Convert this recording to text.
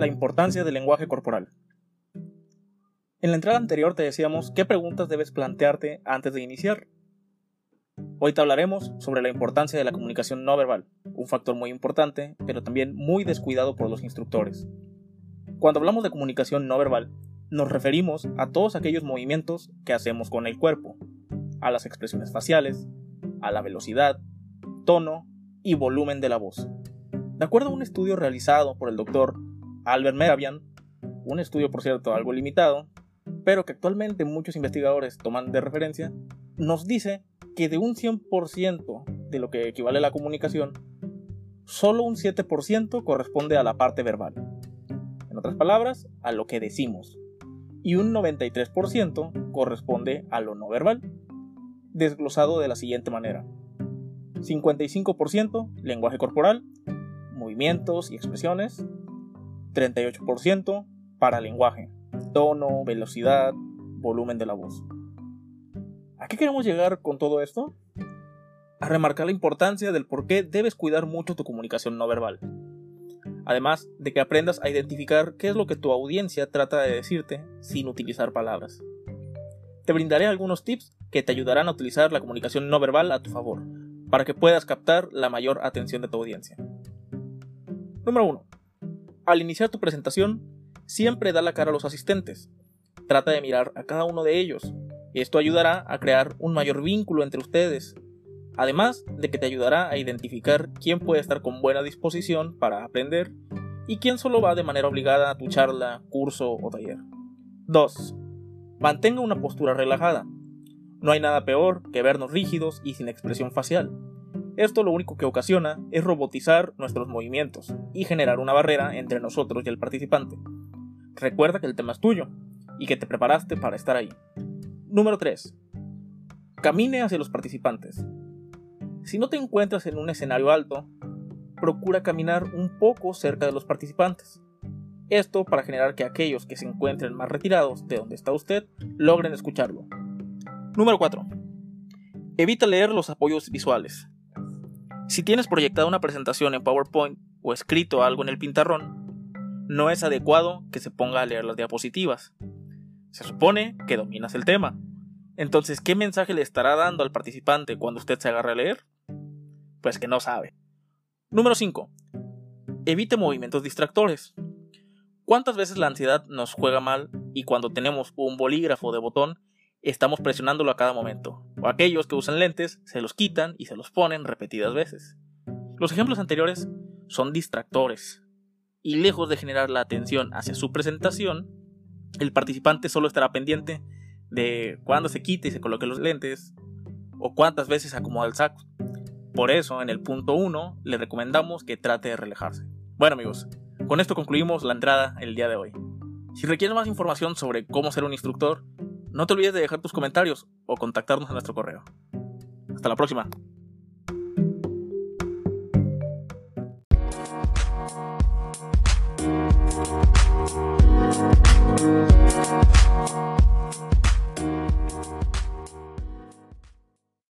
La importancia del lenguaje corporal. En la entrada anterior te decíamos qué preguntas debes plantearte antes de iniciar. Hoy te hablaremos sobre la importancia de la comunicación no verbal, un factor muy importante, pero también muy descuidado por los instructores. Cuando hablamos de comunicación no verbal, nos referimos a todos aquellos movimientos que hacemos con el cuerpo, a las expresiones faciales, a la velocidad, tono y volumen de la voz. De acuerdo a un estudio realizado por el doctor Albert Meravian, un estudio por cierto algo limitado, pero que actualmente muchos investigadores toman de referencia, nos dice que de un 100% de lo que equivale a la comunicación, solo un 7% corresponde a la parte verbal. En otras palabras, a lo que decimos. Y un 93% corresponde a lo no verbal, desglosado de la siguiente manera. 55% lenguaje corporal, movimientos y expresiones, 38% para lenguaje, tono, velocidad, volumen de la voz. ¿A qué queremos llegar con todo esto? A remarcar la importancia del por qué debes cuidar mucho tu comunicación no verbal. Además de que aprendas a identificar qué es lo que tu audiencia trata de decirte sin utilizar palabras. Te brindaré algunos tips que te ayudarán a utilizar la comunicación no verbal a tu favor, para que puedas captar la mayor atención de tu audiencia. Número 1. Al iniciar tu presentación, siempre da la cara a los asistentes. Trata de mirar a cada uno de ellos. Esto ayudará a crear un mayor vínculo entre ustedes, además de que te ayudará a identificar quién puede estar con buena disposición para aprender y quién solo va de manera obligada a tu charla, curso o taller. 2. Mantenga una postura relajada. No hay nada peor que vernos rígidos y sin expresión facial. Esto lo único que ocasiona es robotizar nuestros movimientos y generar una barrera entre nosotros y el participante. Recuerda que el tema es tuyo y que te preparaste para estar ahí. Número 3. Camine hacia los participantes. Si no te encuentras en un escenario alto, procura caminar un poco cerca de los participantes. Esto para generar que aquellos que se encuentren más retirados de donde está usted logren escucharlo. Número 4. Evita leer los apoyos visuales. Si tienes proyectada una presentación en PowerPoint o escrito algo en el pintarrón, no es adecuado que se ponga a leer las diapositivas. Se supone que dominas el tema. Entonces, ¿qué mensaje le estará dando al participante cuando usted se agarre a leer? Pues que no sabe. Número 5. Evite movimientos distractores. ¿Cuántas veces la ansiedad nos juega mal y cuando tenemos un bolígrafo de botón estamos presionándolo a cada momento, o aquellos que usan lentes se los quitan y se los ponen repetidas veces. Los ejemplos anteriores son distractores, y lejos de generar la atención hacia su presentación, el participante solo estará pendiente de cuándo se quite y se coloque los lentes, o cuántas veces acomoda el saco. Por eso, en el punto 1, le recomendamos que trate de relajarse. Bueno amigos, con esto concluimos la entrada el día de hoy. Si requieren más información sobre cómo ser un instructor, no te olvides de dejar tus comentarios o contactarnos en nuestro correo. Hasta la próxima.